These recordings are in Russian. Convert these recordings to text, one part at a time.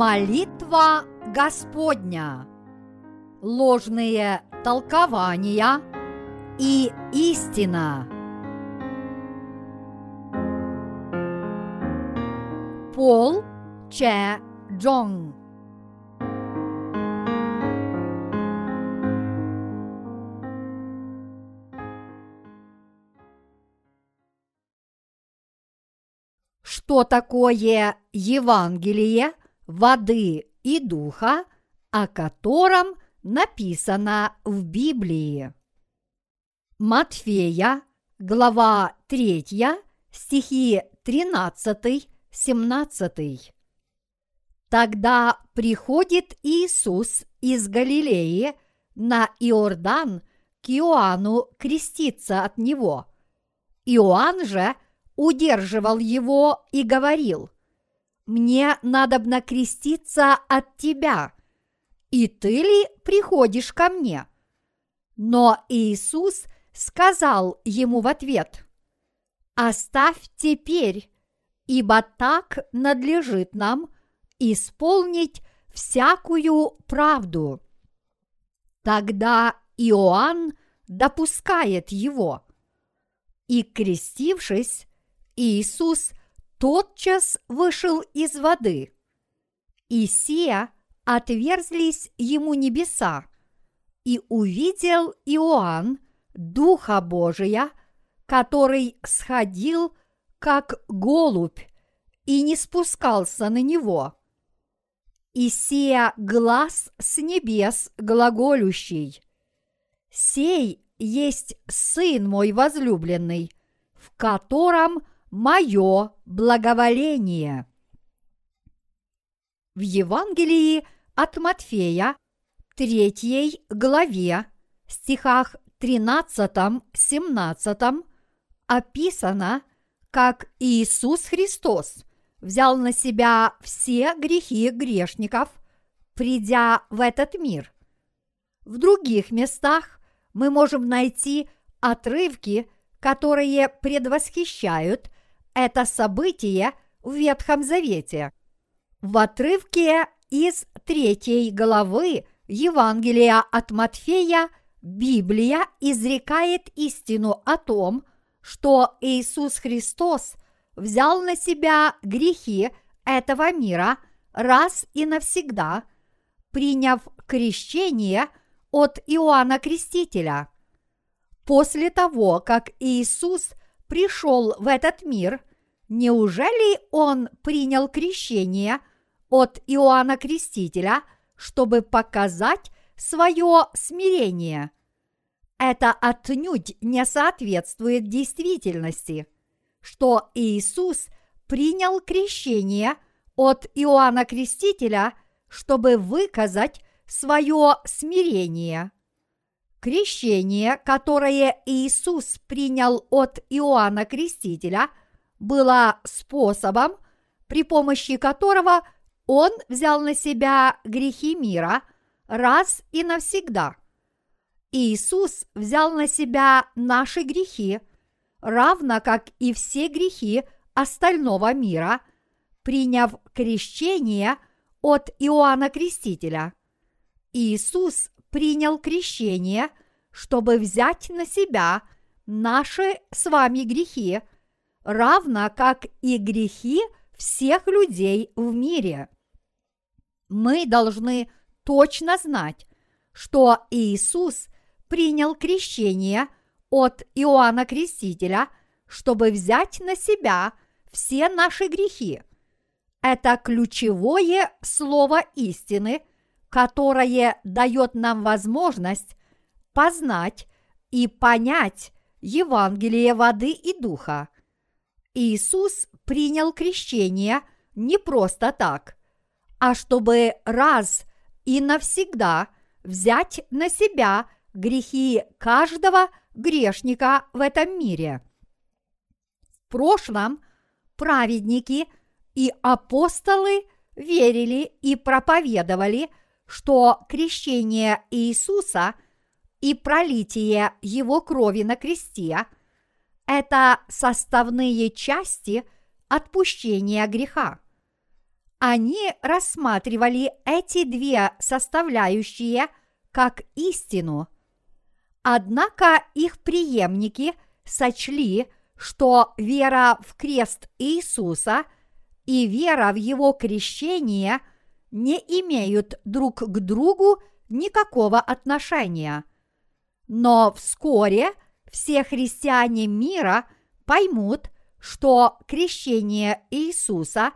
Молитва Господня. Ложные толкования и истина. Пол Че Джонг Что такое Евангелие воды и духа, о котором написано в Библии? Матфея, глава 3, стихи 13-17. Тогда приходит Иисус из Галилеи на Иордан к Иоанну креститься от него. Иоанн же удерживал его и говорил, «Мне надобно креститься от тебя, и ты ли приходишь ко мне?» Но Иисус сказал ему в ответ, «Оставь теперь, ибо так надлежит нам исполнить всякую правду». Тогда Иоанн допускает его. И крестившись, Иисус тотчас вышел из воды. И сия отверзлись ему небеса, и увидел Иоанн Духа Божия, который сходил как голубь и не спускался на него. И сия глаз с небес глаголющий. Сей есть Сын мой возлюбленный, в котором мое благоволение. В Евангелии от Матфея, 3 главе, стихах 13-17 описано, как Иисус Христос взял на себя все грехи грешников, придя в этот мир. В других местах мы можем найти отрывки, которые предвосхищают это событие в Ветхом Завете. В отрывке из третьей главы Евангелия от Матфея Библия изрекает истину о том, что Иисус Христос взял на себя грехи этого мира раз и навсегда, приняв крещение от Иоанна Крестителя. После того, как Иисус пришел в этот мир, неужели он принял крещение от Иоанна Крестителя, чтобы показать свое смирение? Это отнюдь не соответствует действительности, что Иисус принял крещение от Иоанна Крестителя, чтобы выказать свое смирение – Крещение, которое Иисус принял от Иоанна Крестителя, было способом, при помощи которого он взял на себя грехи мира раз и навсегда. Иисус взял на себя наши грехи, равно как и все грехи остального мира, приняв крещение от Иоанна Крестителя. Иисус принял крещение, чтобы взять на себя наши с вами грехи, равно как и грехи всех людей в мире. Мы должны точно знать, что Иисус принял крещение от Иоанна Крестителя, чтобы взять на себя все наши грехи. Это ключевое слово истины – которое дает нам возможность познать и понять Евангелие воды и духа. Иисус принял крещение не просто так, а чтобы раз и навсегда взять на себя грехи каждого грешника в этом мире. В прошлом праведники и апостолы верили и проповедовали – что крещение Иисуса и пролитие Его крови на кресте – это составные части отпущения греха. Они рассматривали эти две составляющие как истину. Однако их преемники сочли, что вера в крест Иисуса и вера в его крещение не имеют друг к другу никакого отношения. Но вскоре все христиане мира поймут, что крещение Иисуса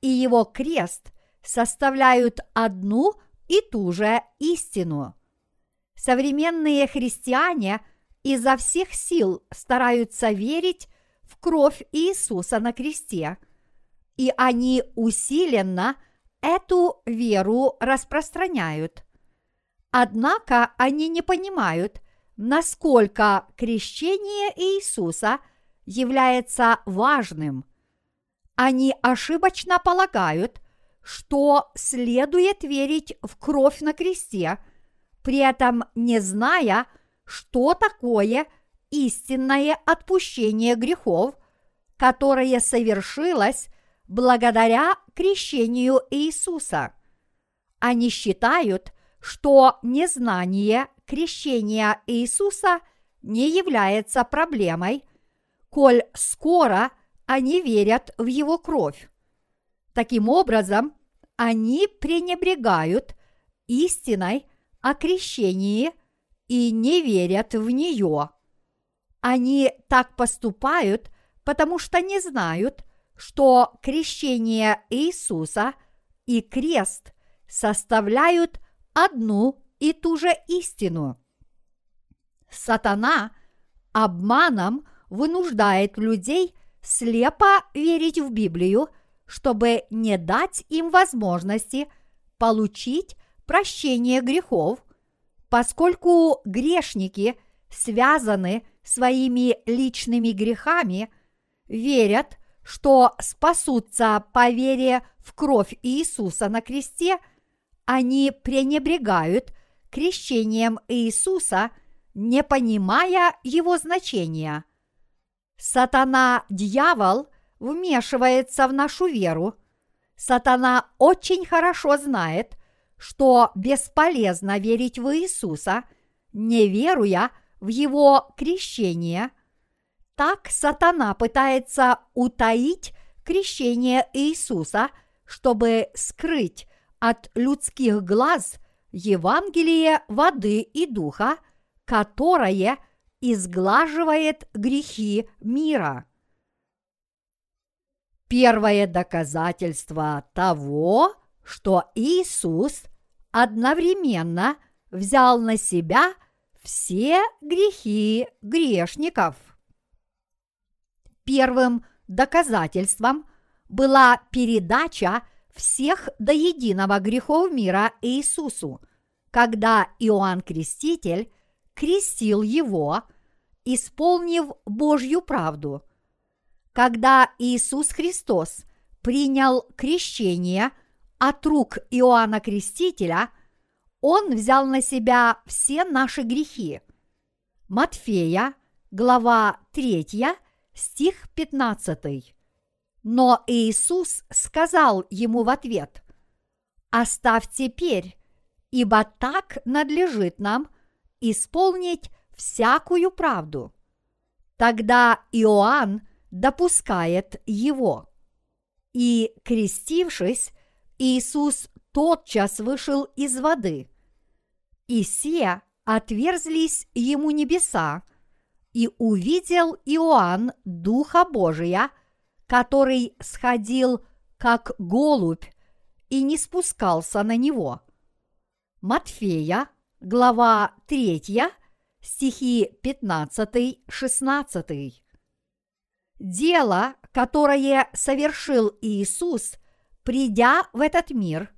и его крест составляют одну и ту же истину. Современные христиане изо всех сил стараются верить в кровь Иисуса на кресте, и они усиленно эту веру распространяют. Однако они не понимают, насколько крещение Иисуса является важным. Они ошибочно полагают, что следует верить в кровь на кресте, при этом не зная, что такое истинное отпущение грехов, которое совершилось благодаря крещению Иисуса. Они считают, что незнание крещения Иисуса не является проблемой, коль скоро они верят в Его кровь. Таким образом, они пренебрегают истиной о крещении и не верят в нее. Они так поступают, потому что не знают, что крещение Иисуса и крест составляют одну и ту же истину. Сатана обманом вынуждает людей слепо верить в Библию, чтобы не дать им возможности получить прощение грехов, поскольку грешники связаны своими личными грехами, верят, что спасутся по вере в кровь Иисуса на кресте, они пренебрегают крещением Иисуса, не понимая его значения. Сатана-дьявол вмешивается в нашу веру. Сатана очень хорошо знает, что бесполезно верить в Иисуса, не веруя в его крещение. Так сатана пытается утаить крещение Иисуса, чтобы скрыть от людских глаз Евангелие воды и духа, которое изглаживает грехи мира. Первое доказательство того, что Иисус одновременно взял на себя все грехи грешников. Первым доказательством была передача всех до единого грехов мира Иисусу, когда Иоанн Креститель крестил его, исполнив Божью правду. Когда Иисус Христос принял крещение от рук Иоанна Крестителя, Он взял на себя все наши грехи. Матфея, глава 3, стих 15. Но Иисус сказал ему в ответ, «Оставь теперь, ибо так надлежит нам исполнить всякую правду». Тогда Иоанн допускает его. И, крестившись, Иисус тотчас вышел из воды. И се отверзлись ему небеса, и увидел Иоанн Духа Божия – который сходил как голубь и не спускался на него. Матфея, глава 3, стихи 15-16. Дело, которое совершил Иисус, придя в этот мир,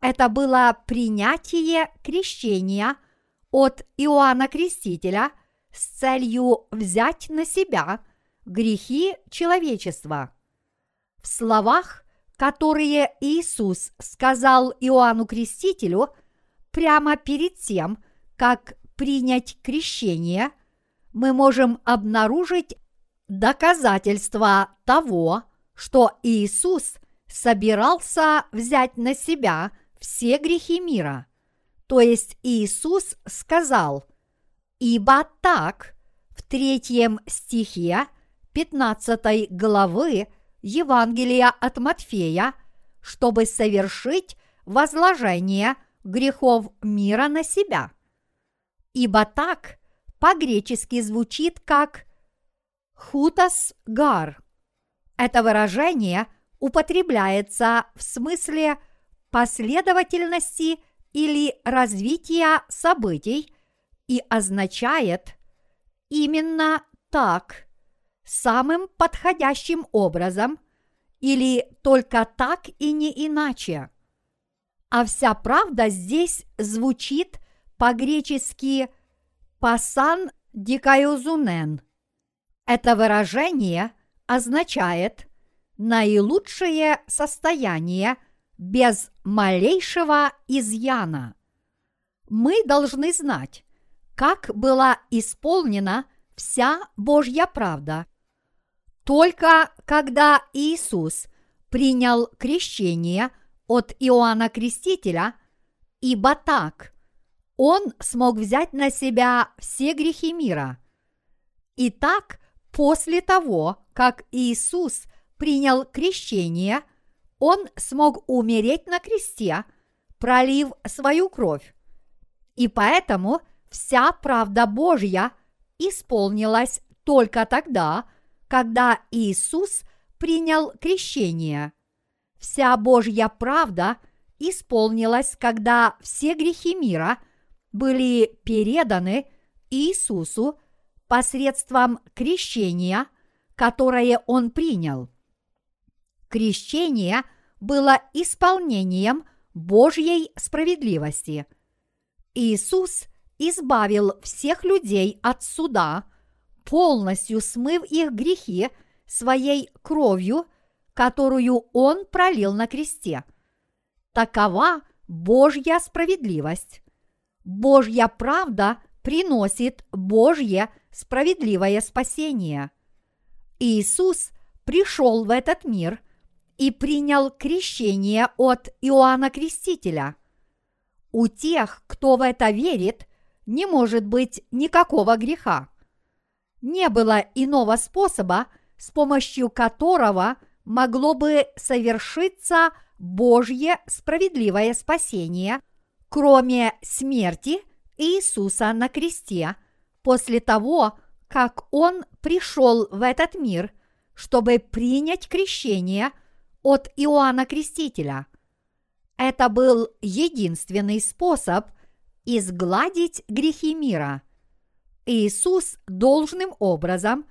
это было принятие крещения от Иоанна Крестителя с целью взять на себя грехи человечества. В словах, которые Иисус сказал Иоанну Крестителю прямо перед тем, как принять крещение, мы можем обнаружить доказательства того, что Иисус собирался взять на себя все грехи мира. То есть Иисус сказал, «Ибо так» в третьем стихе 15 главы Евангелия от Матфея, чтобы совершить возложение грехов мира на себя. Ибо так по-гречески звучит как «хутас гар». Это выражение употребляется в смысле последовательности или развития событий и означает именно так, самым подходящим образом или только так и не иначе. А вся правда здесь звучит по-гречески «пасан дикаюзунен». Это выражение означает наилучшее состояние без малейшего изъяна. Мы должны знать, как была исполнена вся Божья правда. Только когда Иисус принял крещение от Иоанна Крестителя, ибо так он смог взять на себя все грехи мира. Итак, после того, как Иисус принял крещение, он смог умереть на кресте, пролив свою кровь. И поэтому вся правда Божья исполнилась только тогда, когда Иисус принял крещение. Вся Божья правда исполнилась, когда все грехи мира были переданы Иисусу посредством крещения, которое он принял. Крещение было исполнением Божьей справедливости. Иисус избавил всех людей от суда, полностью смыв их грехи своей кровью, которую Он пролил на кресте. Такова Божья справедливость. Божья правда приносит Божье справедливое спасение. Иисус пришел в этот мир и принял крещение от Иоанна Крестителя. У тех, кто в это верит, не может быть никакого греха. Не было иного способа, с помощью которого могло бы совершиться Божье справедливое спасение, кроме смерти Иисуса на кресте, после того, как Он пришел в этот мир, чтобы принять крещение от Иоанна Крестителя. Это был единственный способ изгладить грехи мира. Иисус должным образом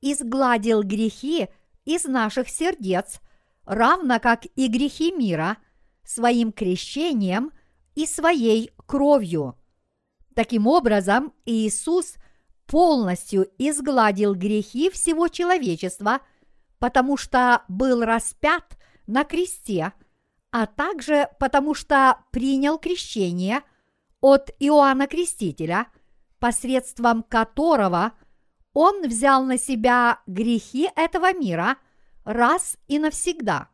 изгладил грехи из наших сердец, равно как и грехи мира, своим крещением и своей кровью. Таким образом, Иисус полностью изгладил грехи всего человечества, потому что был распят на кресте, а также потому что принял крещение – от Иоанна Крестителя, посредством которого он взял на себя грехи этого мира раз и навсегда.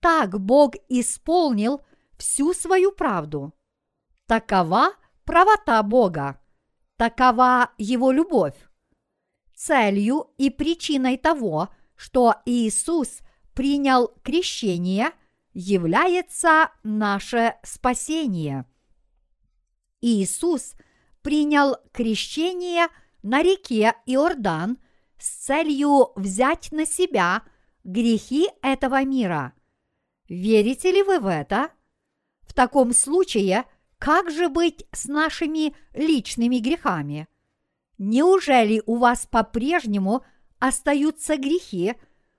Так Бог исполнил всю свою правду. Такова правота Бога, такова Его любовь. Целью и причиной того, что Иисус принял крещение, является наше спасение – Иисус принял крещение на реке Иордан с целью взять на себя грехи этого мира. Верите ли вы в это? В таком случае, как же быть с нашими личными грехами? Неужели у вас по-прежнему остаются грехи,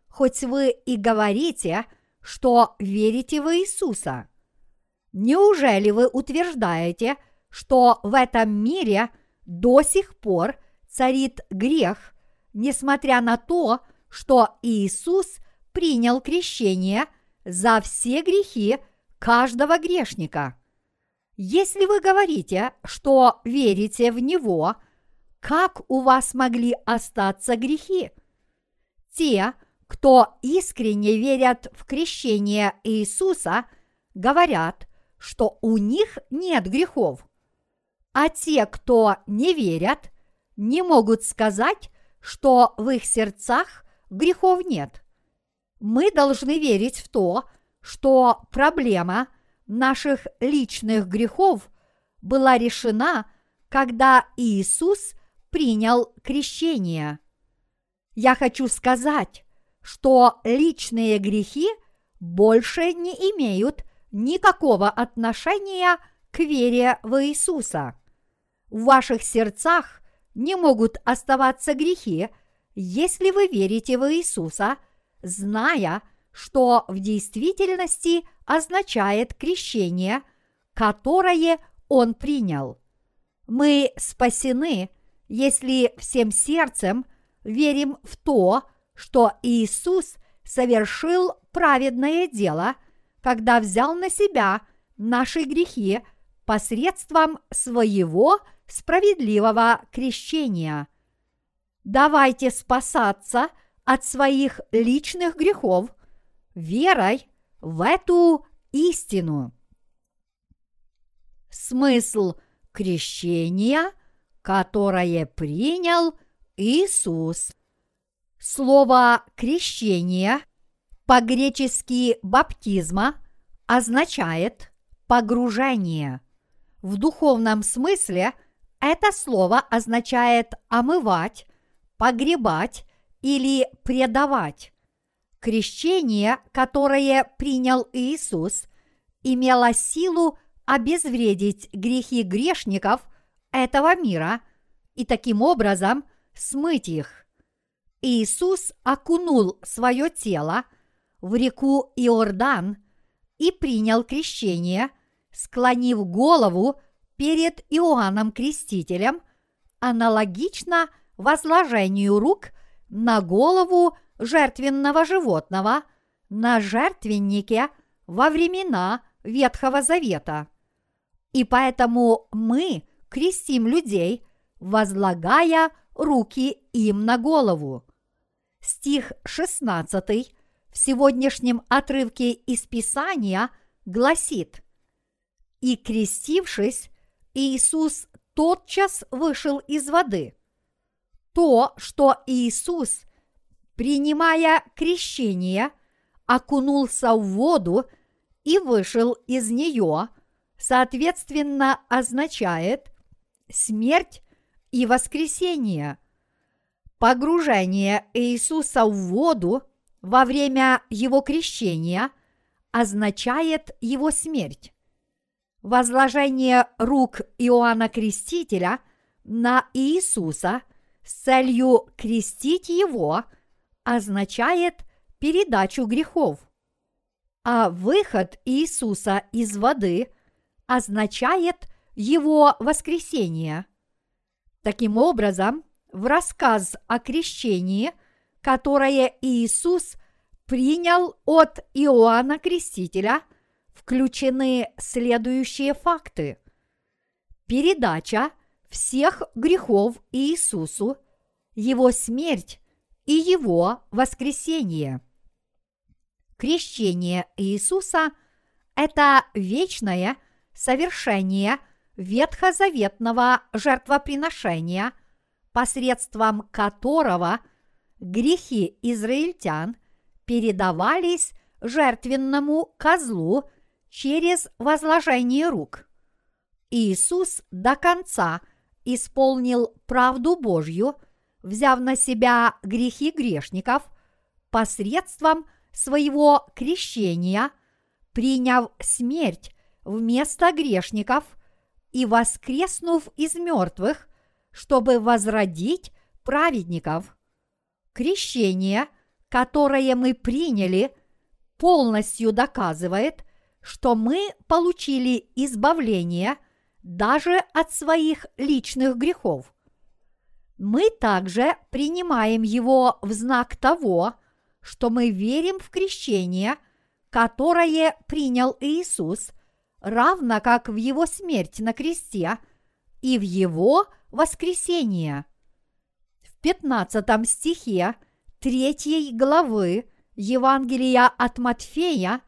хоть вы и говорите, что верите в Иисуса? Неужели вы утверждаете, что в этом мире до сих пор царит грех, несмотря на то, что Иисус принял крещение за все грехи каждого грешника. Если вы говорите, что верите в Него, как у вас могли остаться грехи? Те, кто искренне верят в крещение Иисуса, говорят, что у них нет грехов. А те, кто не верят, не могут сказать, что в их сердцах грехов нет. Мы должны верить в то, что проблема наших личных грехов была решена, когда Иисус принял крещение. Я хочу сказать, что личные грехи больше не имеют никакого отношения к вере в Иисуса. В ваших сердцах не могут оставаться грехи, если вы верите в Иисуса, зная, что в действительности означает крещение, которое Он принял. Мы спасены, если всем сердцем верим в то, что Иисус совершил праведное дело, когда взял на себя наши грехи посредством своего справедливого крещения. Давайте спасаться от своих личных грехов верой в эту истину. Смысл крещения, которое принял Иисус. Слово «крещение» по-гречески «баптизма» означает «погружение». В духовном смысле это слово означает омывать, погребать или предавать. Крещение, которое принял Иисус, имело силу обезвредить грехи грешников этого мира и таким образом смыть их. Иисус окунул свое тело в реку Иордан и принял крещение, склонив голову перед Иоанном Крестителем, аналогично возложению рук на голову жертвенного животного на жертвеннике во времена Ветхого Завета. И поэтому мы крестим людей, возлагая руки им на голову стих 16 в сегодняшнем отрывке из Писания гласит «И крестившись, Иисус тотчас вышел из воды». То, что Иисус, принимая крещение, окунулся в воду и вышел из нее, соответственно, означает смерть и воскресение – Погружение Иисуса в воду во время его крещения означает его смерть. Возложение рук Иоанна Крестителя на Иисуса с целью крестить его означает передачу грехов. А выход Иисуса из воды означает его воскресение. Таким образом, в рассказ о крещении, которое Иисус принял от Иоанна Крестителя, включены следующие факты. Передача всех грехов Иисусу, его смерть и его воскресение. Крещение Иисуса – это вечное совершение ветхозаветного жертвоприношения – посредством которого грехи израильтян передавались жертвенному козлу через возложение рук. Иисус до конца исполнил правду Божью, взяв на себя грехи грешников посредством своего крещения, приняв смерть вместо грешников и воскреснув из мертвых чтобы возродить праведников. Крещение, которое мы приняли, полностью доказывает, что мы получили избавление даже от своих личных грехов. Мы также принимаем его в знак того, что мы верим в крещение, которое принял Иисус, равно как в его смерть на кресте и в его воскресение. В 15 стихе третьей главы Евангелия от Матфея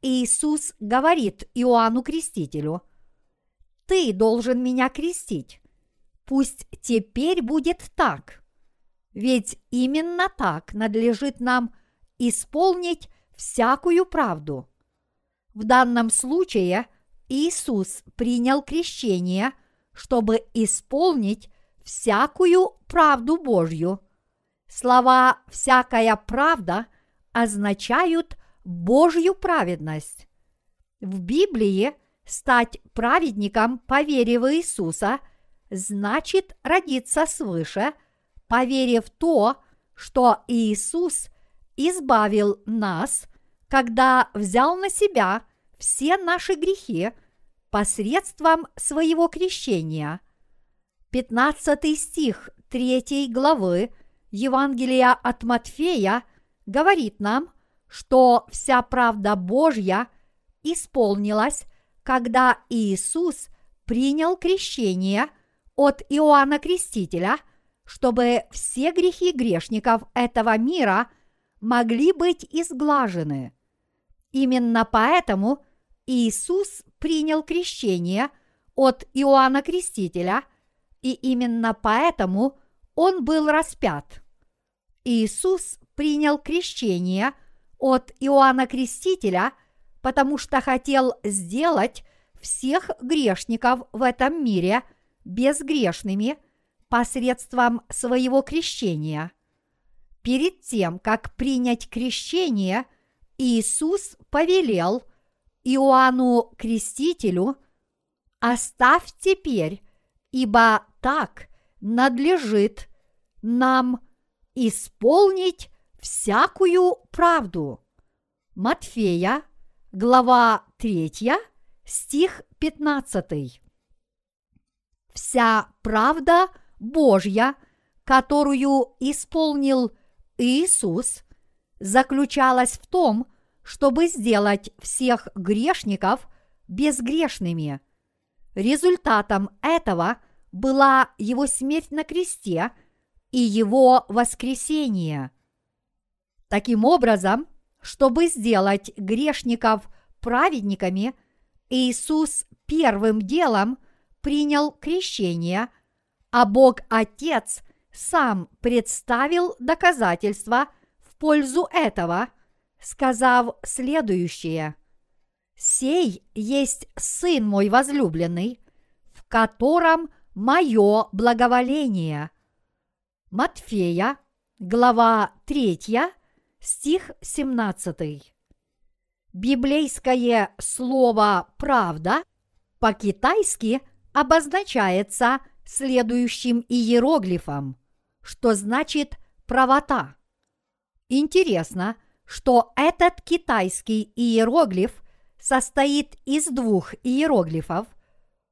Иисус говорит Иоанну Крестителю, «Ты должен меня крестить. Пусть теперь будет так. Ведь именно так надлежит нам исполнить всякую правду. В данном случае Иисус принял крещение, чтобы исполнить всякую правду Божью. Слова «всякая правда» означают Божью праведность. В Библии стать праведником по вере в Иисуса значит родиться свыше, поверив то, что Иисус избавил нас, когда взял на себя все наши грехи посредством своего крещения. 15 стих 3 главы Евангелия от Матфея говорит нам, что вся правда Божья исполнилась, когда Иисус принял крещение от Иоанна Крестителя, чтобы все грехи грешников этого мира могли быть изглажены. Именно поэтому Иисус принял крещение от Иоанна Крестителя, и именно поэтому он был распят. Иисус принял крещение от Иоанна Крестителя, потому что хотел сделать всех грешников в этом мире безгрешными посредством своего крещения. Перед тем, как принять крещение, Иисус повелел Иоанну Крестителю «Оставь теперь, ибо так надлежит нам исполнить всякую правду». Матфея, глава 3, стих 15. Вся правда Божья, которую исполнил Иисус, заключалась в том, чтобы сделать всех грешников безгрешными. Результатом этого была его смерть на кресте и его воскресение. Таким образом, чтобы сделать грешников праведниками, Иисус первым делом принял крещение, а Бог Отец сам представил доказательства в пользу этого, сказав следующее. «Сей есть Сын мой возлюбленный, в котором мое благоволение». Матфея, глава 3, стих 17. Библейское слово «правда» по-китайски обозначается следующим иероглифом, что значит «правота». Интересно, что этот китайский иероглиф состоит из двух иероглифов,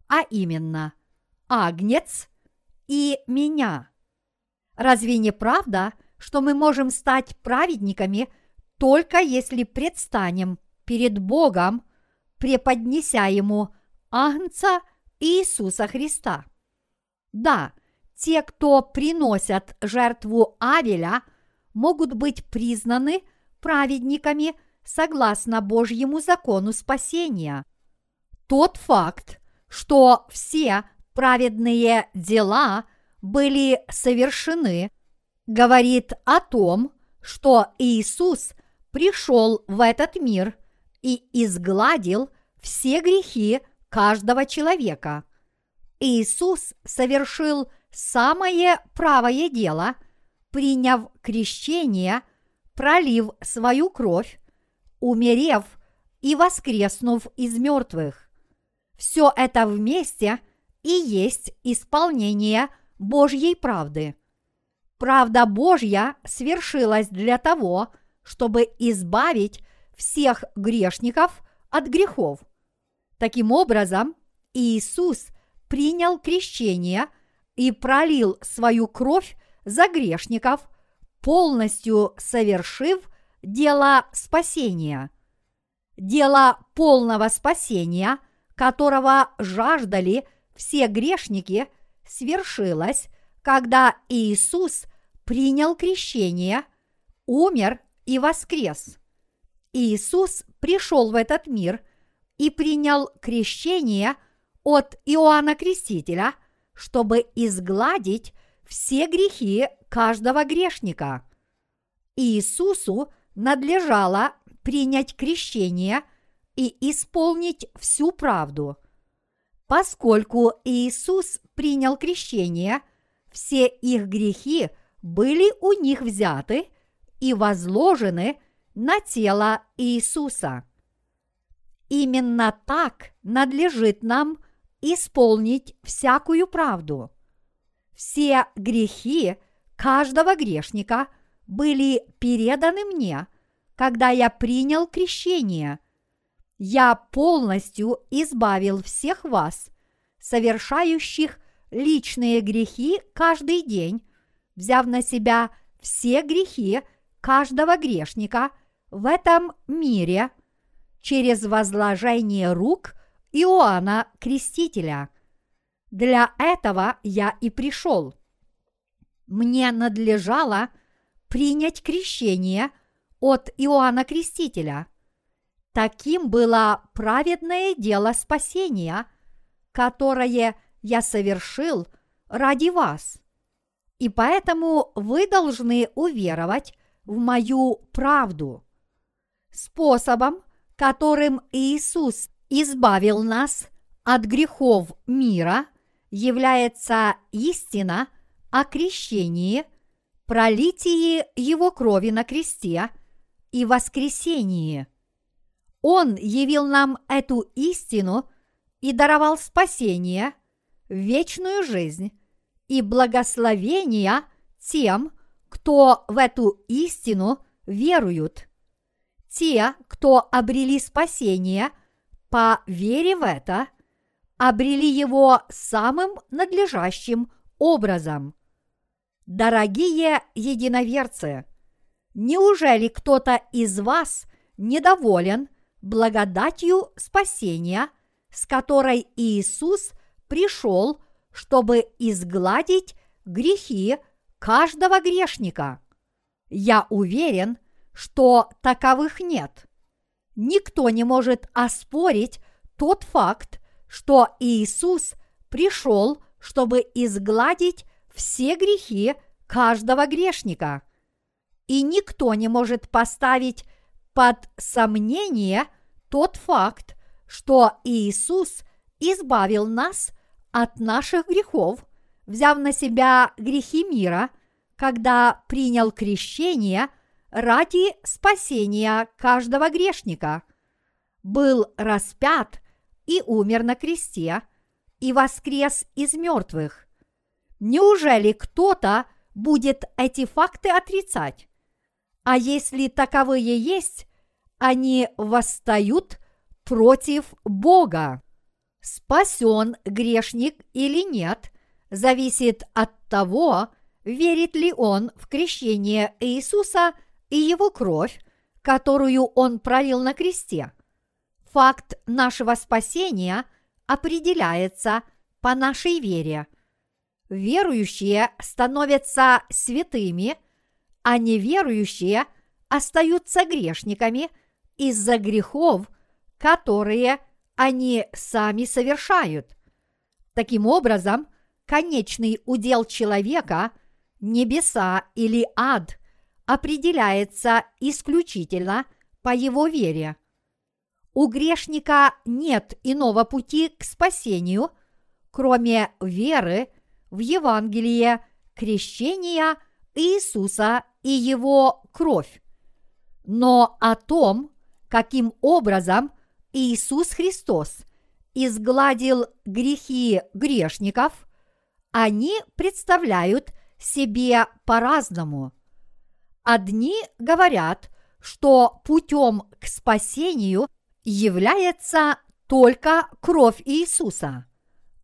а именно «агнец» и «меня». Разве не правда, что мы можем стать праведниками только если предстанем перед Богом, преподнеся Ему Агнца Иисуса Христа? Да, те, кто приносят жертву Авеля, могут быть признаны праведниками согласно Божьему закону спасения. Тот факт, что все праведные дела были совершены, говорит о том, что Иисус пришел в этот мир и изгладил все грехи каждого человека. Иисус совершил самое правое дело, приняв крещение, пролив свою кровь, умерев и воскреснув из мертвых. Все это вместе и есть исполнение Божьей правды – Правда Божья свершилась для того, чтобы избавить всех грешников от грехов. Таким образом, Иисус принял крещение и пролил свою кровь за грешников, полностью совершив дело спасения. Дело полного спасения, которого жаждали все грешники, свершилось когда Иисус принял крещение, умер и воскрес. Иисус пришел в этот мир и принял крещение от Иоанна Крестителя, чтобы изгладить все грехи каждого грешника. Иисусу надлежало принять крещение и исполнить всю правду. Поскольку Иисус принял крещение, все их грехи были у них взяты и возложены на тело Иисуса. Именно так надлежит нам исполнить всякую правду. Все грехи каждого грешника были переданы мне, когда я принял крещение. Я полностью избавил всех вас, совершающих личные грехи каждый день, взяв на себя все грехи каждого грешника в этом мире через возложение рук Иоанна Крестителя. Для этого я и пришел. Мне надлежало принять крещение от Иоанна Крестителя. Таким было праведное дело спасения, которое я совершил ради вас. И поэтому вы должны уверовать в мою правду. Способом, которым Иисус избавил нас от грехов мира, является истина о крещении, пролитии Его крови на кресте и воскресении. Он явил нам эту истину и даровал спасение, вечную жизнь и благословения тем, кто в эту истину веруют. Те, кто обрели спасение по вере в это, обрели его самым надлежащим образом. Дорогие единоверцы, неужели кто-то из вас недоволен благодатью спасения, с которой Иисус пришел, чтобы изгладить грехи каждого грешника. Я уверен, что таковых нет. Никто не может оспорить тот факт, что Иисус пришел, чтобы изгладить все грехи каждого грешника. И никто не может поставить под сомнение тот факт, что Иисус избавил нас от наших грехов – взяв на себя грехи мира, когда принял крещение ради спасения каждого грешника, был распят и умер на кресте, и воскрес из мертвых. Неужели кто-то будет эти факты отрицать? А если таковые есть, они восстают против Бога. Спасен грешник или нет, зависит от того, верит ли он в крещение Иисуса и его кровь, которую он пролил на кресте. Факт нашего спасения определяется по нашей вере. Верующие становятся святыми, а неверующие остаются грешниками из-за грехов, которые они сами совершают. Таким образом, конечный удел человека, небеса или ад, определяется исключительно по его вере. У грешника нет иного пути к спасению, кроме веры в Евангелие крещения Иисуса и его кровь. Но о том, каким образом Иисус Христос изгладил грехи грешников, они представляют себе по-разному. Одни говорят, что путем к спасению является только кровь Иисуса,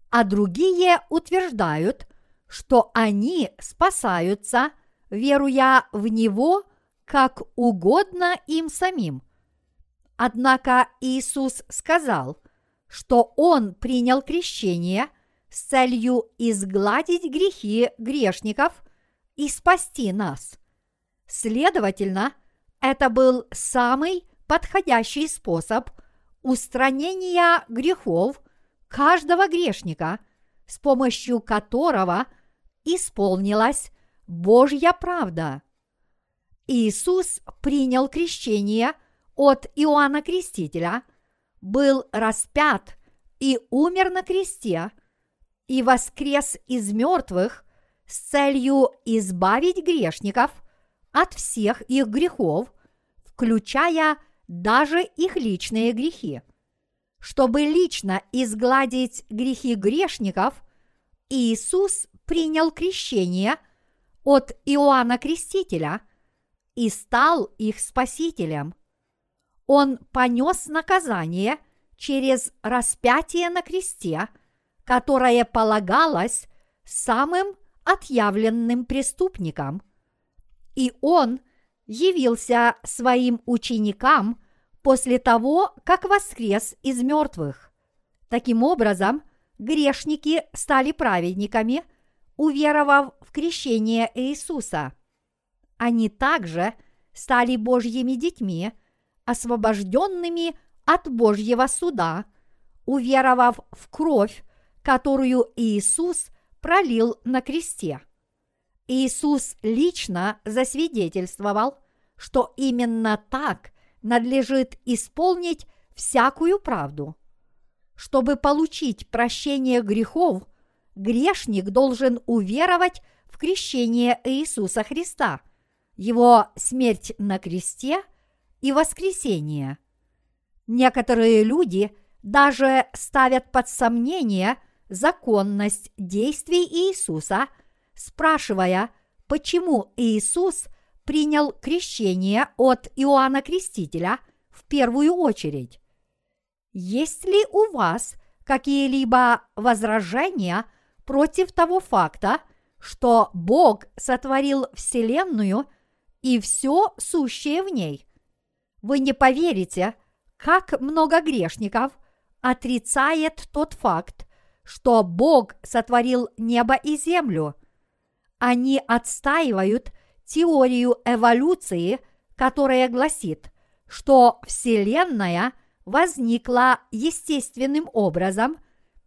а другие утверждают, что они спасаются, веруя в Него как угодно им самим. Однако Иисус сказал, что Он принял крещение – с целью изгладить грехи грешников и спасти нас. Следовательно, это был самый подходящий способ устранения грехов каждого грешника, с помощью которого исполнилась Божья правда. Иисус принял крещение от Иоанна Крестителя, был распят и умер на кресте, и воскрес из мертвых с целью избавить грешников от всех их грехов, включая даже их личные грехи. Чтобы лично изгладить грехи грешников, Иисус принял крещение от Иоанна Крестителя и стал их спасителем. Он понес наказание через распятие на кресте, которое полагалось самым отъявленным преступникам. И он явился своим ученикам после того, как воскрес из мертвых. Таким образом, грешники стали праведниками, уверовав в крещение Иисуса. Они также стали Божьими детьми, освобожденными от Божьего суда, уверовав в кровь, которую Иисус пролил на кресте. Иисус лично засвидетельствовал, что именно так надлежит исполнить всякую правду. Чтобы получить прощение грехов, грешник должен уверовать в крещение Иисуса Христа, его смерть на кресте и воскресение. Некоторые люди даже ставят под сомнение законность действий Иисуса, спрашивая, почему Иисус принял крещение от Иоанна Крестителя в первую очередь. Есть ли у вас какие-либо возражения против того факта, что Бог сотворил Вселенную и все сущее в ней? Вы не поверите, как много грешников отрицает тот факт, что Бог сотворил небо и землю. Они отстаивают теорию эволюции, которая гласит, что Вселенная возникла естественным образом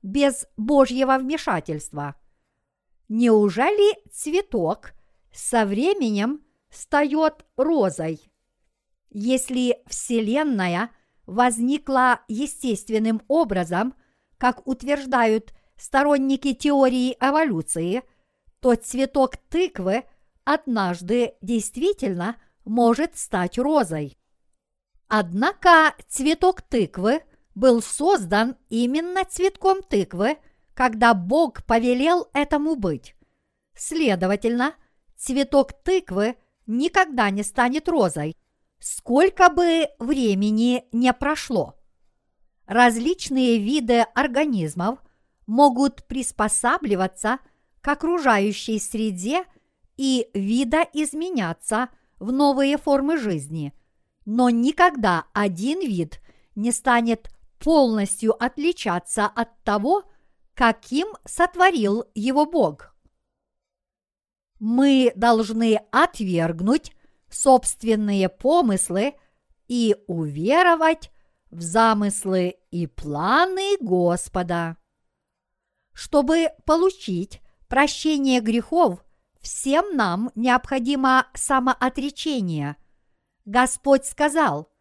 без Божьего вмешательства. Неужели цветок со временем стает розой? Если Вселенная возникла естественным образом, как утверждают сторонники теории эволюции, то цветок тыквы однажды действительно может стать розой. Однако цветок тыквы был создан именно цветком тыквы, когда Бог повелел этому быть. Следовательно, цветок тыквы никогда не станет розой, сколько бы времени не прошло. Различные виды организмов могут приспосабливаться к окружающей среде и видоизменяться в новые формы жизни, но никогда один вид не станет полностью отличаться от того, каким сотворил его Бог. Мы должны отвергнуть собственные помыслы и уверовать в замыслы и планы Господа. Чтобы получить прощение грехов, всем нам необходимо самоотречение. Господь сказал,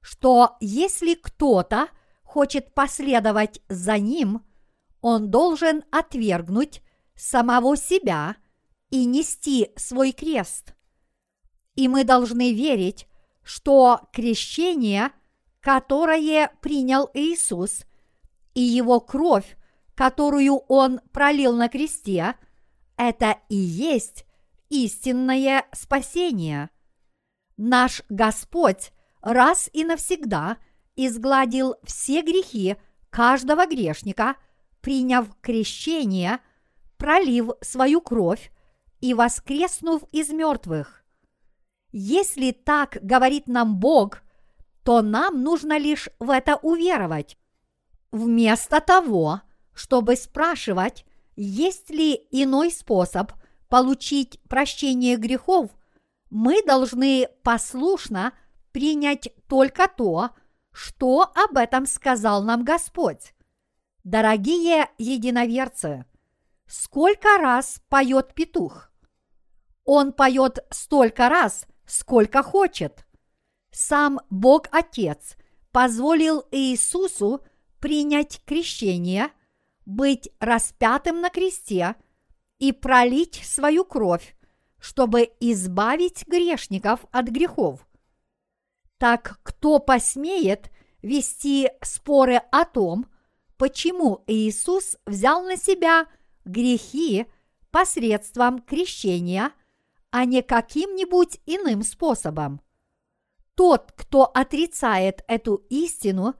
что если кто-то хочет последовать за Ним, он должен отвергнуть самого себя и нести свой крест. И мы должны верить, что крещение, которое принял Иисус, и его кровь, которую Он пролил на кресте, это и есть истинное спасение. Наш Господь раз и навсегда изгладил все грехи каждого грешника, приняв крещение, пролив свою кровь и воскреснув из мертвых. Если так говорит нам Бог, то нам нужно лишь в это уверовать. Вместо того, чтобы спрашивать, есть ли иной способ получить прощение грехов, мы должны послушно принять только то, что об этом сказал нам Господь. Дорогие единоверцы, сколько раз поет петух? Он поет столько раз, сколько хочет. Сам Бог Отец позволил Иисусу принять крещение, быть распятым на кресте и пролить свою кровь, чтобы избавить грешников от грехов. Так кто посмеет вести споры о том, почему Иисус взял на себя грехи посредством крещения, а не каким-нибудь иным способом? Тот, кто отрицает эту истину,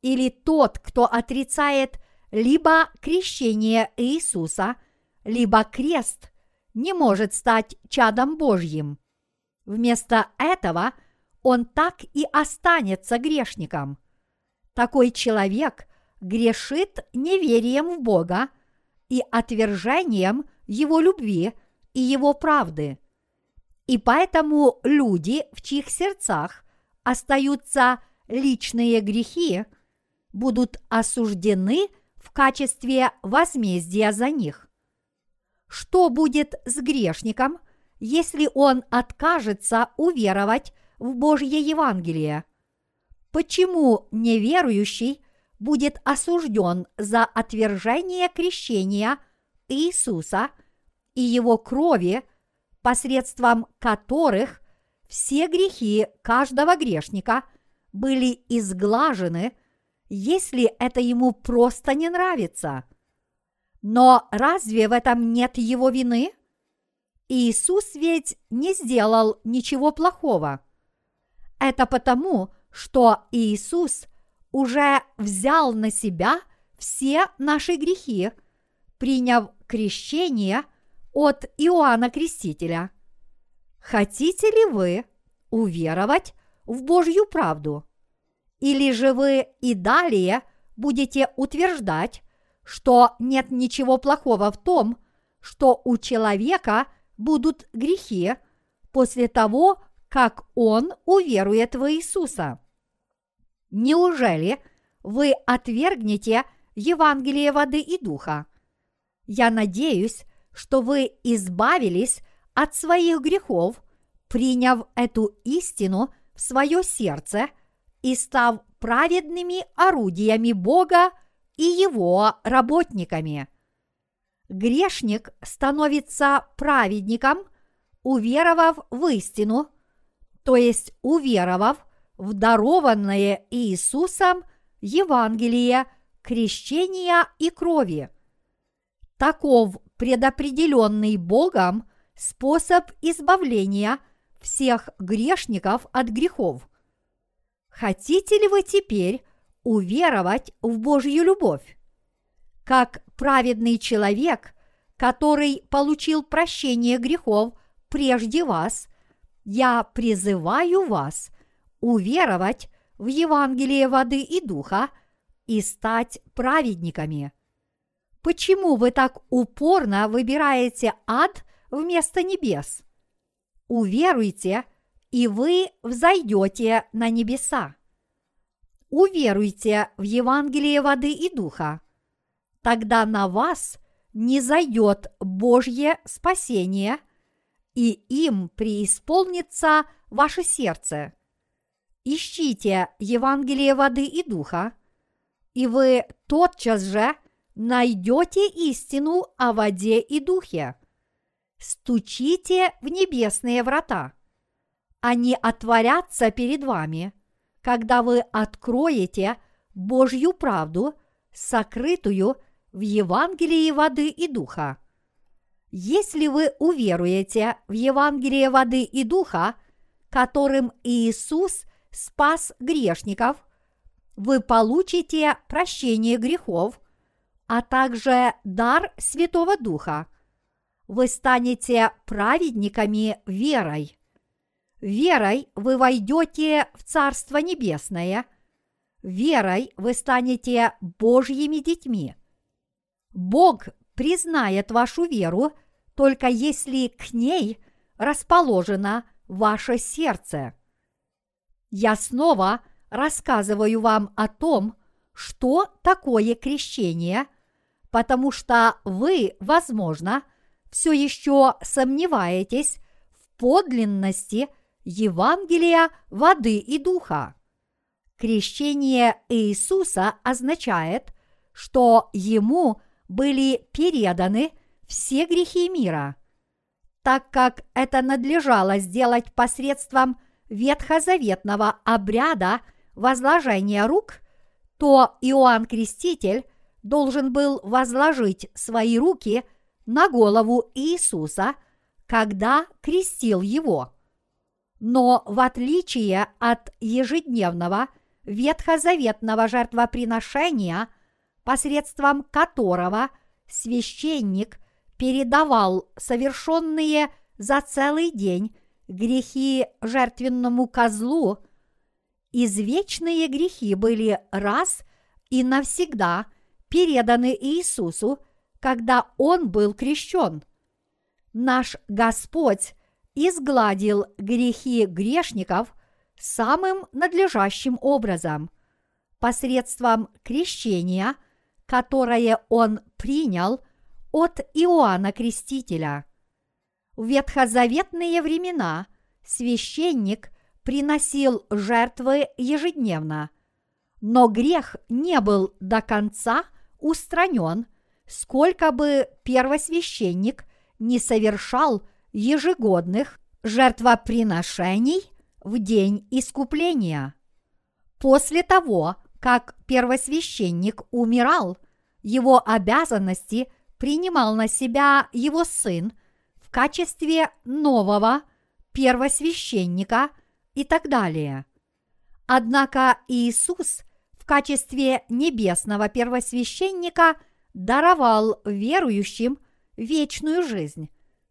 или тот, кто отрицает либо крещение Иисуса, либо крест, не может стать чадом Божьим. Вместо этого он так и останется грешником. Такой человек грешит неверием в Бога и отвержением Его любви и Его правды. И поэтому люди, в чьих сердцах остаются личные грехи, будут осуждены в качестве возмездия за них. Что будет с грешником, если он откажется уверовать в Божье Евангелие? Почему неверующий будет осужден за отвержение крещения Иисуса и его крови, посредством которых все грехи каждого грешника были изглажены, если это ему просто не нравится. Но разве в этом нет его вины? Иисус ведь не сделал ничего плохого. Это потому, что Иисус уже взял на себя все наши грехи, приняв крещение от Иоанна Крестителя. Хотите ли вы уверовать в Божью правду? Или же вы и далее будете утверждать, что нет ничего плохого в том, что у человека будут грехи после того, как он уверует в Иисуса. Неужели вы отвергнете Евангелие воды и духа? Я надеюсь, что вы избавились от своих грехов, приняв эту истину в свое сердце и став праведными орудиями Бога и Его работниками. Грешник становится праведником, уверовав в истину – то есть уверовав в дарованное Иисусом Евангелие крещения и крови. Таков предопределенный Богом способ избавления всех грешников от грехов. Хотите ли вы теперь уверовать в Божью любовь? Как праведный человек, который получил прощение грехов прежде вас – я призываю вас уверовать в Евангелие воды и духа и стать праведниками. Почему вы так упорно выбираете ад вместо небес? Уверуйте, и вы взойдете на небеса. Уверуйте в Евангелие воды и духа. Тогда на вас не зайдет Божье спасение – и им преисполнится ваше сердце. Ищите Евангелие воды и духа, и вы тотчас же найдете истину о воде и духе. Стучите в небесные врата. Они отворятся перед вами, когда вы откроете Божью правду, сокрытую в Евангелии воды и духа. Если вы уверуете в Евангелие воды и духа, которым Иисус спас грешников, вы получите прощение грехов, а также дар Святого Духа. Вы станете праведниками верой. Верой вы войдете в Царство Небесное. Верой вы станете Божьими детьми. Бог признает вашу веру, только если к ней расположена ваше сердце. Я снова рассказываю вам о том, что такое крещение, потому что вы, возможно, все еще сомневаетесь в подлинности Евангелия воды и духа. Крещение Иисуса означает, что Ему были переданы все грехи мира. Так как это надлежало сделать посредством ветхозаветного обряда возложения рук, то Иоанн Креститель должен был возложить свои руки на голову Иисуса, когда крестил его. Но в отличие от ежедневного ветхозаветного жертвоприношения, посредством которого священник передавал совершенные за целый день грехи жертвенному козлу, извечные грехи были раз и навсегда переданы Иисусу, когда Он был крещен. Наш Господь изгладил грехи грешников самым надлежащим образом, посредством крещения, которое Он принял от Иоанна Крестителя. В ветхозаветные времена священник приносил жертвы ежедневно, но грех не был до конца устранен, сколько бы первосвященник не совершал ежегодных жертвоприношений в день искупления. После того, как первосвященник умирал, его обязанности принимал на себя его сын в качестве нового первосвященника и так далее. Однако Иисус качестве небесного первосвященника даровал верующим вечную жизнь,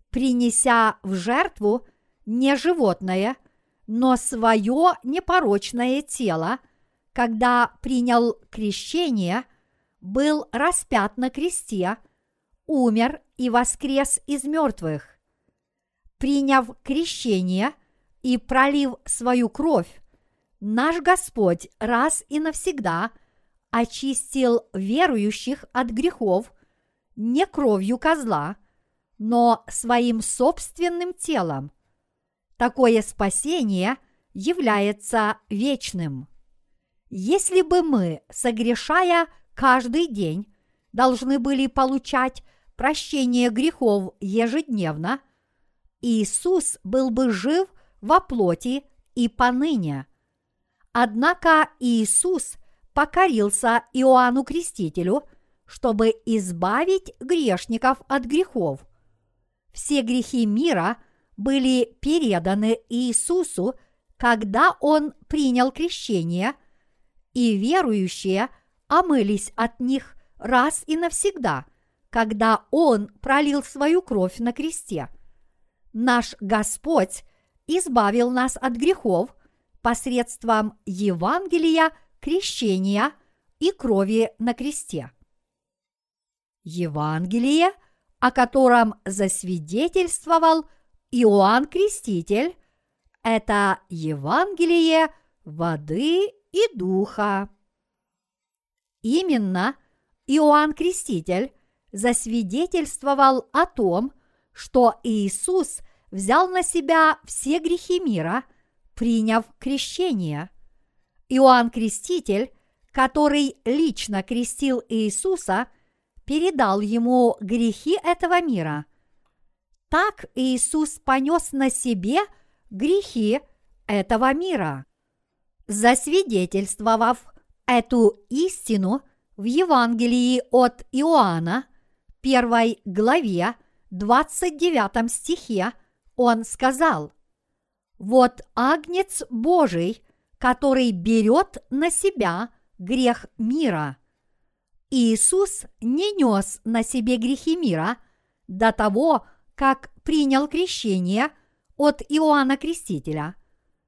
принеся в жертву не животное, но свое непорочное тело, когда принял крещение, был распят на кресте, умер и воскрес из мертвых. Приняв крещение и пролив свою кровь, наш Господь раз и навсегда очистил верующих от грехов не кровью козла – но своим собственным телом. Такое спасение является вечным. Если бы мы, согрешая каждый день, должны были получать прощение грехов ежедневно, Иисус был бы жив во плоти и поныне. Однако Иисус покорился Иоанну Крестителю, чтобы избавить грешников от грехов – все грехи мира были переданы Иисусу, когда Он принял крещение, и верующие омылись от них раз и навсегда, когда Он пролил свою кровь на кресте. Наш Господь избавил нас от грехов посредством Евангелия, крещения и крови на кресте. Евангелие – о котором засвидетельствовал Иоанн Креститель, это Евангелие воды и духа. Именно Иоанн Креститель засвидетельствовал о том, что Иисус взял на себя все грехи мира, приняв крещение. Иоанн Креститель, который лично крестил Иисуса – передал ему грехи этого мира. Так Иисус понес на себе грехи этого мира. Засвидетельствовав эту истину в Евангелии от Иоанна, первой главе, 29 стихе, он сказал, «Вот агнец Божий, который берет на себя грех мира». Иисус не нес на себе грехи мира до того, как принял крещение от Иоанна Крестителя.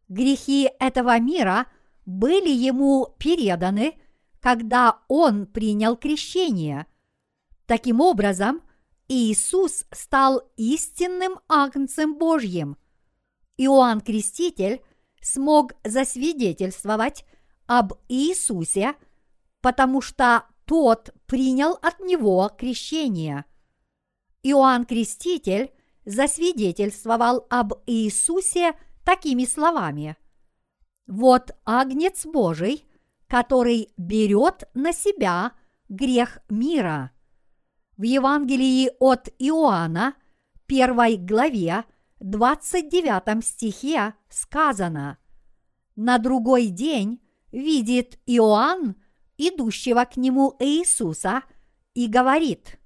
Грехи этого мира были ему переданы, когда он принял крещение. Таким образом, Иисус стал истинным агнцем Божьим. Иоанн Креститель смог засвидетельствовать об Иисусе, потому что тот принял от него крещение. Иоанн Креститель засвидетельствовал об Иисусе такими словами. Вот Агнец Божий, который берет на себя грех мира. В Евангелии от Иоанна, первой главе, 29 стихе сказано «На другой день видит Иоанн, идущего к нему Иисуса, и говорит,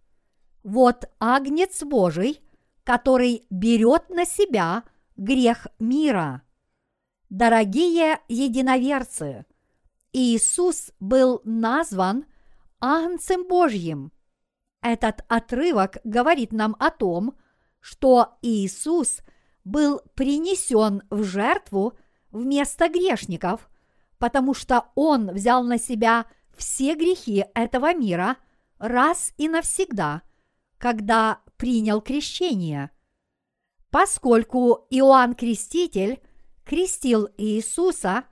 «Вот Агнец Божий, который берет на себя грех мира». Дорогие единоверцы, Иисус был назван Агнцем Божьим. Этот отрывок говорит нам о том, что Иисус был принесен в жертву вместо грешников, потому что Он взял на себя все грехи этого мира раз и навсегда, когда принял крещение. Поскольку Иоанн Креститель крестил Иисуса,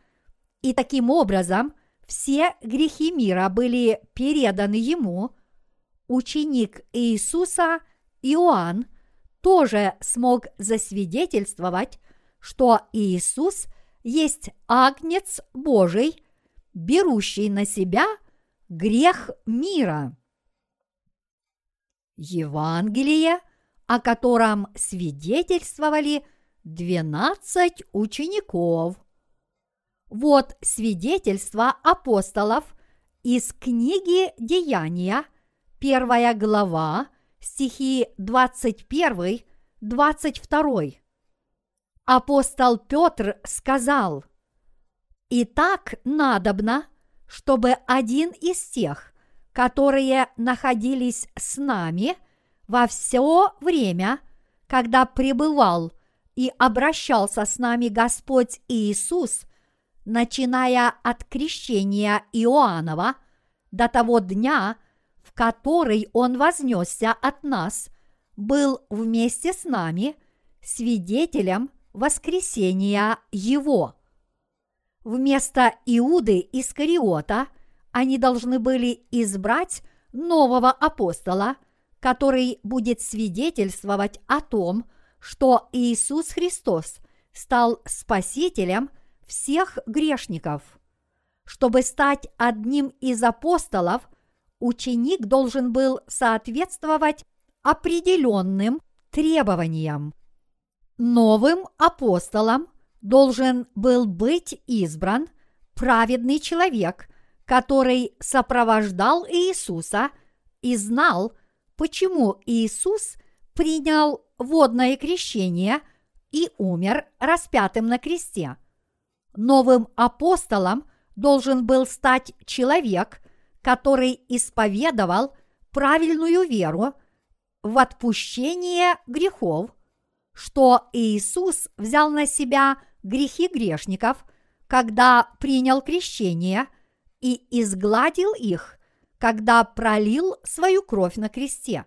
и таким образом все грехи мира были переданы ему, ученик Иисуса Иоанн тоже смог засвидетельствовать, что Иисус есть Агнец Божий, берущий на себя грех мира. Евангелие, о котором свидетельствовали 12 учеников. Вот свидетельство апостолов из книги Деяния, первая глава, стихи 21-22. Апостол Петр сказал, «И так надобно, чтобы один из тех, которые находились с нами во все время, когда пребывал и обращался с нами Господь Иисус, начиная от крещения Иоаннова до того дня, который Он вознесся от нас, был вместе с нами свидетелем воскресения Его. Вместо Иуды Искариота они должны были избрать нового апостола, который будет свидетельствовать о том, что Иисус Христос стал Спасителем всех грешников. Чтобы стать одним из апостолов, ученик должен был соответствовать определенным требованиям. Новым апостолом должен был быть избран праведный человек, который сопровождал Иисуса и знал, почему Иисус принял водное крещение и умер распятым на кресте. Новым апостолом должен был стать человек, который исповедовал правильную веру в отпущение грехов – что Иисус взял на себя грехи грешников, когда принял крещение и изгладил их, когда пролил свою кровь на кресте.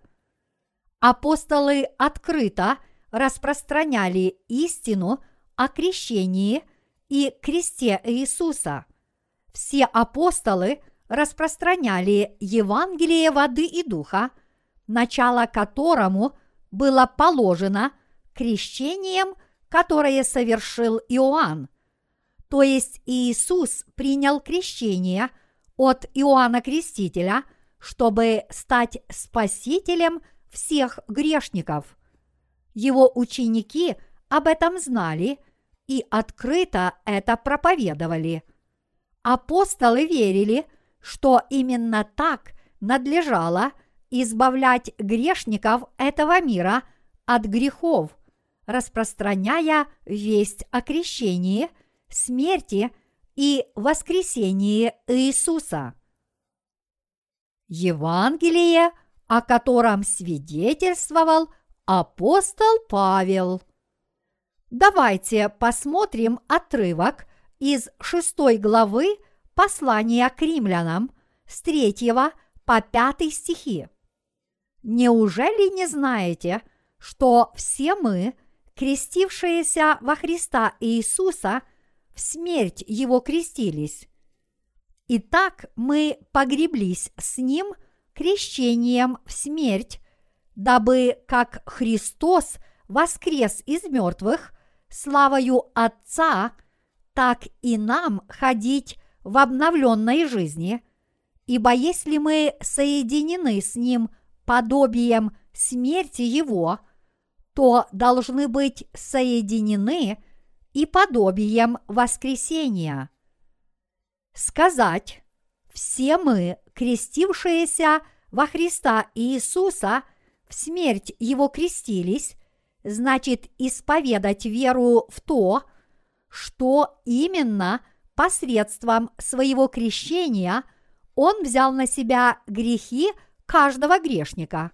Апостолы открыто распространяли истину о крещении и кресте Иисуса. Все апостолы распространяли Евангелие воды и духа, начало которому было положено – крещением, которое совершил Иоанн. То есть Иисус принял крещение от Иоанна Крестителя, чтобы стать спасителем всех грешников. Его ученики об этом знали и открыто это проповедовали. Апостолы верили, что именно так надлежало избавлять грешников этого мира от грехов – распространяя весть о крещении, смерти и воскресении Иисуса. Евангелие, о котором свидетельствовал апостол Павел. Давайте посмотрим отрывок из шестой главы послания к римлянам с третьего по пятый стихи. Неужели не знаете, что все мы – крестившиеся во Христа Иисуса в смерть Его крестились. Итак, мы погреблись с Ним крещением в смерть, дабы как Христос воскрес из мертвых славою Отца, так и нам ходить в обновленной жизни, ибо если мы соединены с Ним подобием смерти Его, то должны быть соединены и подобием воскресения. Сказать, все мы, крестившиеся во Христа Иисуса, в смерть Его крестились, значит исповедать веру в то, что именно посредством своего крещения Он взял на себя грехи каждого грешника.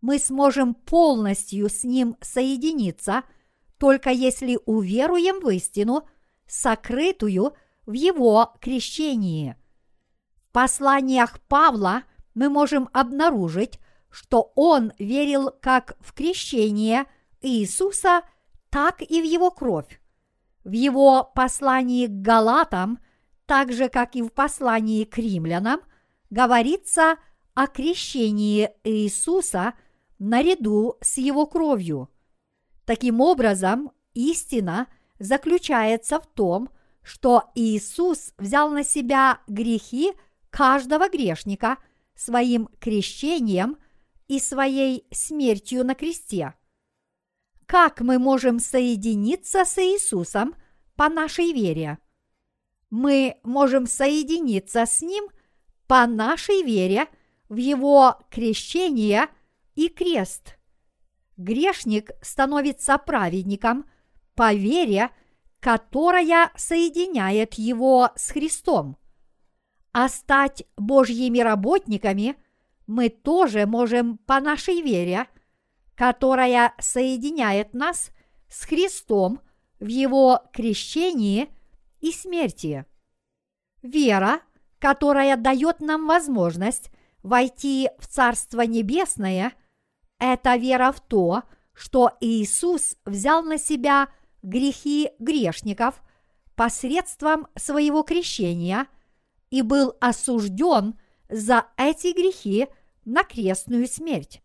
Мы сможем полностью с Ним соединиться, только если уверуем в истину, сокрытую в Его крещении. В посланиях Павла мы можем обнаружить, что он верил как в крещение Иисуса, так и в его кровь. В его послании к Галатам, так же как и в послании к римлянам, говорится о крещении Иисуса наряду с его кровью. Таким образом, истина заключается в том, что Иисус взял на себя грехи каждого грешника своим крещением и своей смертью на кресте. Как мы можем соединиться с Иисусом по нашей вере? Мы можем соединиться с Ним по нашей вере – в его крещение и крест. Грешник становится праведником по вере, которая соединяет его с Христом. А стать Божьими работниками мы тоже можем по нашей вере, которая соединяет нас с Христом в Его крещении и смерти. Вера, которая дает нам возможность войти в Царство Небесное – это вера в то, что Иисус взял на себя грехи грешников посредством своего крещения и был осужден за эти грехи на крестную смерть.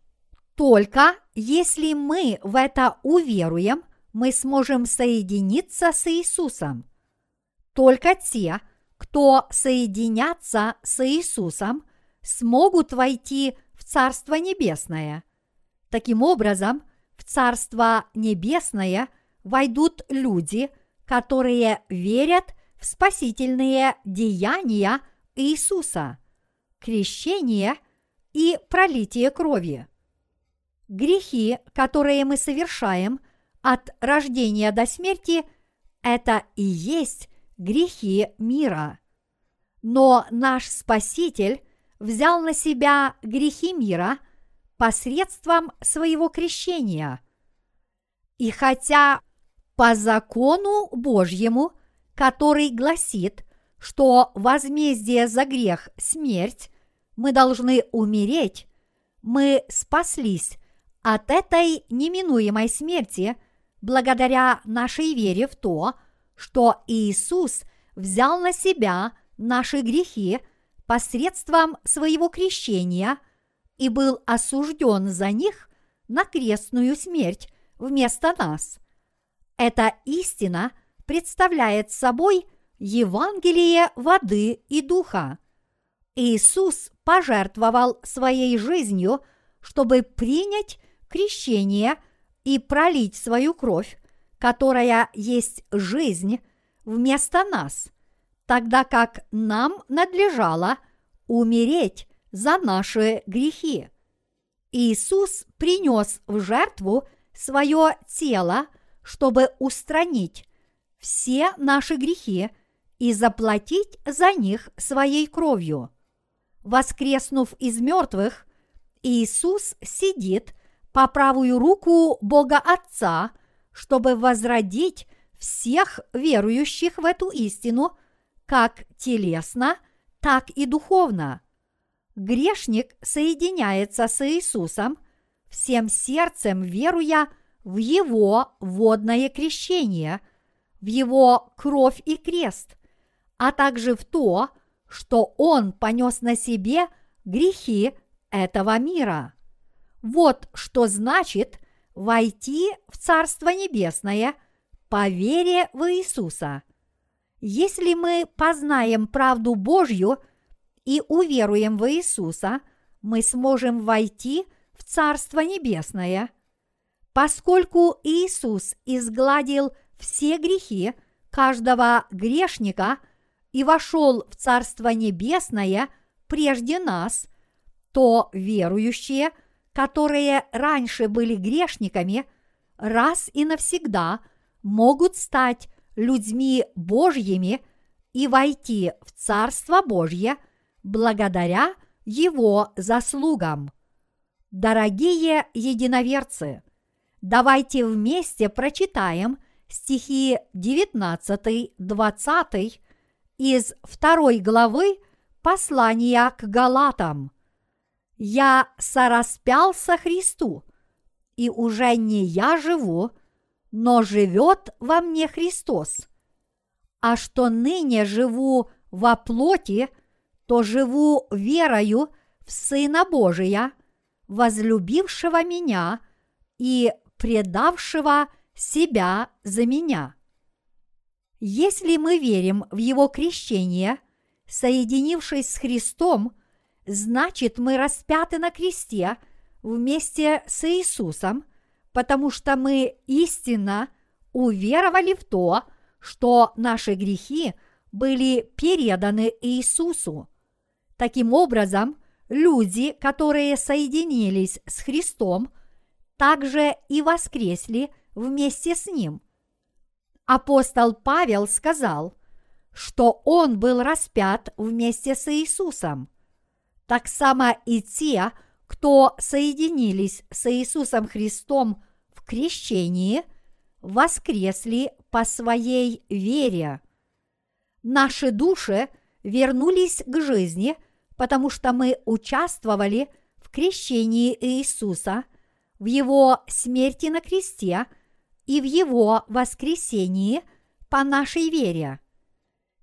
Только если мы в это уверуем, мы сможем соединиться с Иисусом. Только те, кто соединятся с Иисусом – смогут войти в Царство Небесное. Таким образом, в Царство Небесное войдут люди, которые верят в спасительные деяния Иисуса, крещение и пролитие крови. Грехи, которые мы совершаем от рождения до смерти, это и есть грехи мира. Но наш Спаситель – взял на себя грехи мира посредством своего крещения. И хотя по закону Божьему, который гласит, что возмездие за грех – смерть, мы должны умереть, мы спаслись от этой неминуемой смерти благодаря нашей вере в то, что Иисус взял на себя наши грехи – посредством своего крещения и был осужден за них на крестную смерть вместо нас. Эта истина представляет собой Евангелие воды и духа. Иисус пожертвовал своей жизнью, чтобы принять крещение и пролить свою кровь, которая есть жизнь, вместо нас тогда как нам надлежало умереть за наши грехи. Иисус принес в жертву свое тело, чтобы устранить все наши грехи и заплатить за них своей кровью. Воскреснув из мертвых, Иисус сидит по правую руку Бога Отца, чтобы возродить всех верующих в эту истину – как телесно, так и духовно. Грешник соединяется с Иисусом, всем сердцем веруя в Его водное крещение, в Его кровь и крест, а также в то, что Он понес на себе грехи этого мира. Вот что значит войти в Царство Небесное по вере в Иисуса. Если мы познаем правду Божью и уверуем в Иисуса, мы сможем войти в Царство Небесное. Поскольку Иисус изгладил все грехи каждого грешника и вошел в Царство Небесное прежде нас, то верующие – которые раньше были грешниками, раз и навсегда могут стать людьми Божьими и войти в Царство Божье благодаря Его заслугам. Дорогие единоверцы, давайте вместе прочитаем стихи 19-20 из второй главы послания к Галатам – я сораспялся Христу, и уже не я живу, но живет во мне Христос. А что ныне живу во плоти, то живу верою в Сына Божия, возлюбившего меня и предавшего себя за меня. Если мы верим в Его крещение, соединившись с Христом – значит мы распяты на кресте вместе с Иисусом, потому что мы истинно уверовали в то, что наши грехи были переданы Иисусу. Таким образом, люди, которые соединились с Христом, также и воскресли вместе с Ним. Апостол Павел сказал, что он был распят вместе с Иисусом так само и те, кто соединились с Иисусом Христом в крещении, воскресли по своей вере. Наши души вернулись к жизни, потому что мы участвовали в крещении Иисуса, в Его смерти на кресте и в Его воскресении по нашей вере.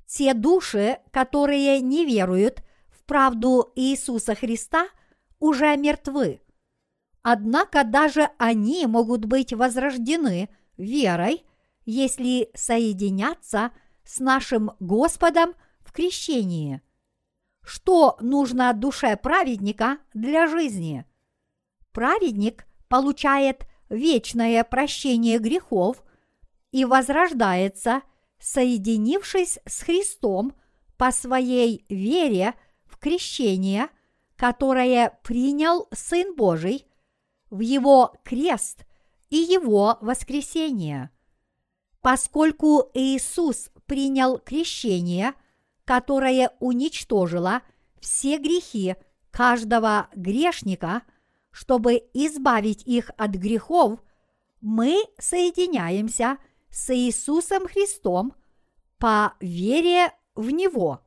Те души, которые не веруют – правду Иисуса Христа, уже мертвы. Однако даже они могут быть возрождены верой, если соединятся с нашим Господом в крещении. Что нужно душе праведника для жизни? Праведник получает вечное прощение грехов и возрождается, соединившись с Христом по своей вере – крещение, которое принял Сын Божий, в Его крест и Его воскресение. Поскольку Иисус принял крещение, которое уничтожило все грехи каждого грешника, чтобы избавить их от грехов, мы соединяемся с Иисусом Христом по вере в Него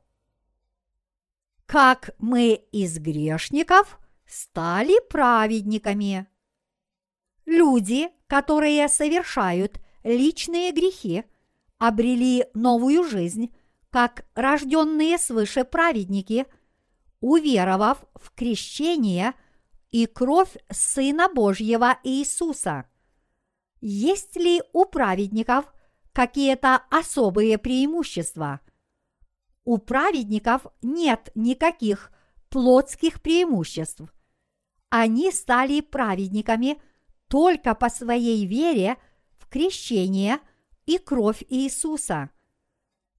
как мы из грешников стали праведниками. Люди, которые совершают личные грехи, обрели новую жизнь, как рожденные свыше праведники, уверовав в крещение и кровь Сына Божьего Иисуса. Есть ли у праведников какие-то особые преимущества – у праведников нет никаких плотских преимуществ. Они стали праведниками только по своей вере в крещение и кровь Иисуса.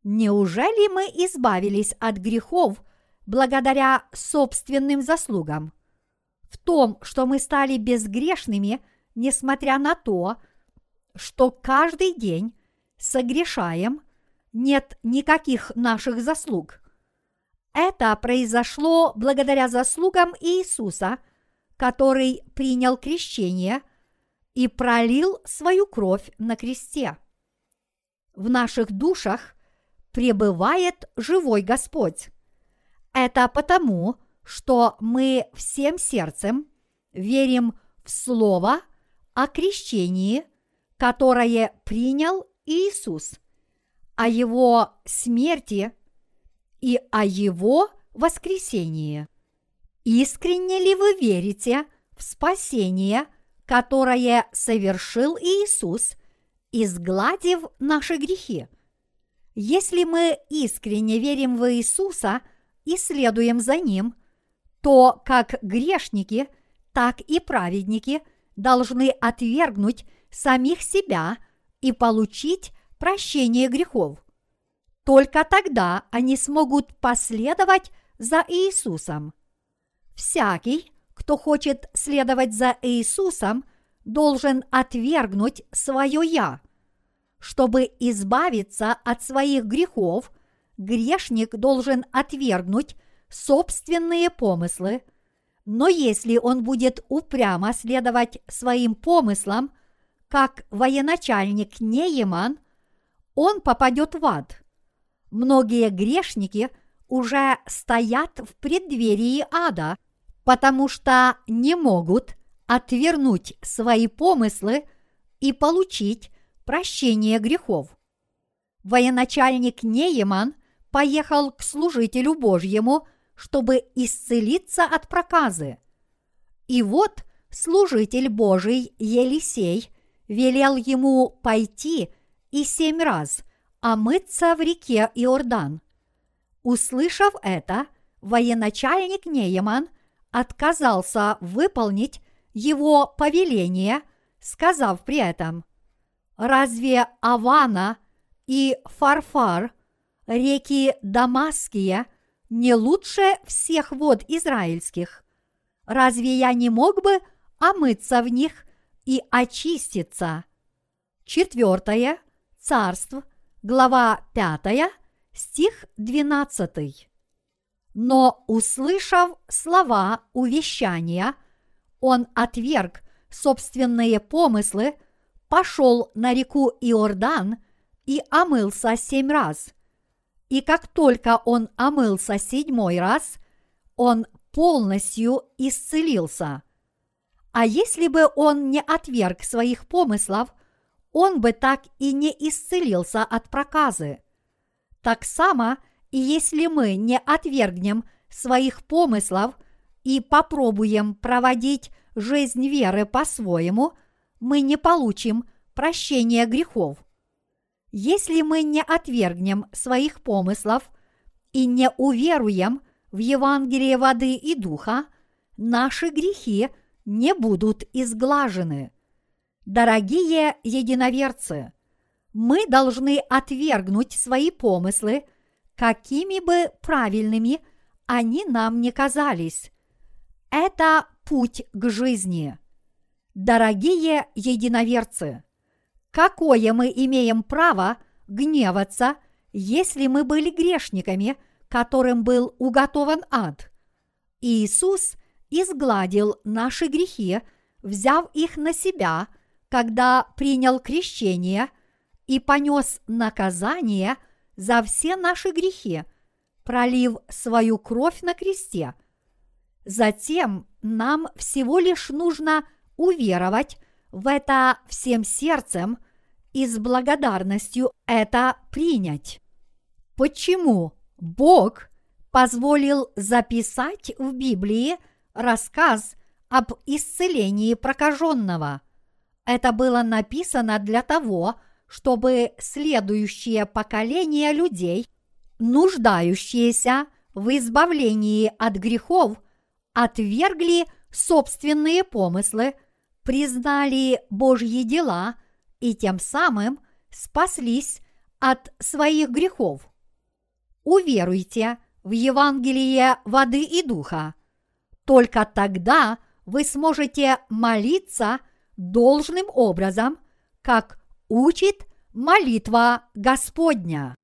Неужели мы избавились от грехов благодаря собственным заслугам? В том, что мы стали безгрешными, несмотря на то, что каждый день согрешаем нет никаких наших заслуг. Это произошло благодаря заслугам Иисуса, который принял крещение и пролил свою кровь на кресте. В наших душах пребывает живой Господь. Это потому, что мы всем сердцем верим в Слово о крещении, которое принял Иисус, о его смерти и о его воскресении. Искренне ли вы верите в спасение, которое совершил Иисус, изгладив наши грехи? Если мы искренне верим в Иисуса и следуем за Ним, то как грешники, так и праведники должны отвергнуть самих себя и получить прощение грехов. Только тогда они смогут последовать за Иисусом. Всякий, кто хочет следовать за Иисусом, должен отвергнуть свое «я». Чтобы избавиться от своих грехов, грешник должен отвергнуть собственные помыслы, но если он будет упрямо следовать своим помыслам, как военачальник Нееман, он попадет в ад. Многие грешники уже стоят в преддверии ада, потому что не могут отвернуть свои помыслы и получить прощение грехов. Военачальник Нееман поехал к служителю Божьему, чтобы исцелиться от проказы. И вот служитель Божий Елисей велел ему пойти и семь раз омыться в реке Иордан. Услышав это, военачальник Нееман отказался выполнить его повеление, сказав при этом, «Разве Авана и Фарфар, реки Дамасские, не лучше всех вод израильских? Разве я не мог бы омыться в них и очиститься?» Четвертое. Царств, глава пятая, стих двенадцатый. Но, услышав слова увещания, он отверг собственные помыслы, пошел на реку Иордан и омылся семь раз. И как только он омылся седьмой раз, он полностью исцелился. А если бы он не отверг своих помыслов, он бы так и не исцелился от проказы. Так само и если мы не отвергнем своих помыслов и попробуем проводить жизнь веры по-своему, мы не получим прощения грехов. Если мы не отвергнем своих помыслов и не уверуем в Евангелие воды и духа, наши грехи не будут изглажены. Дорогие единоверцы, мы должны отвергнуть свои помыслы, какими бы правильными они нам не казались. Это путь к жизни. Дорогие единоверцы, какое мы имеем право гневаться, если мы были грешниками, которым был уготован ад? Иисус изгладил наши грехи, взяв их на себя, когда принял крещение – и понес наказание за все наши грехи, пролив свою кровь на кресте. Затем нам всего лишь нужно уверовать в это всем сердцем и с благодарностью это принять. Почему Бог позволил записать в Библии рассказ об исцелении прокаженного? Это было написано для того, чтобы следующее поколение людей, нуждающиеся в избавлении от грехов, отвергли собственные помыслы, признали Божьи дела и тем самым спаслись от своих грехов. Уверуйте в Евангелие воды и духа. Только тогда вы сможете молиться должным образом, как учит молитва Господня.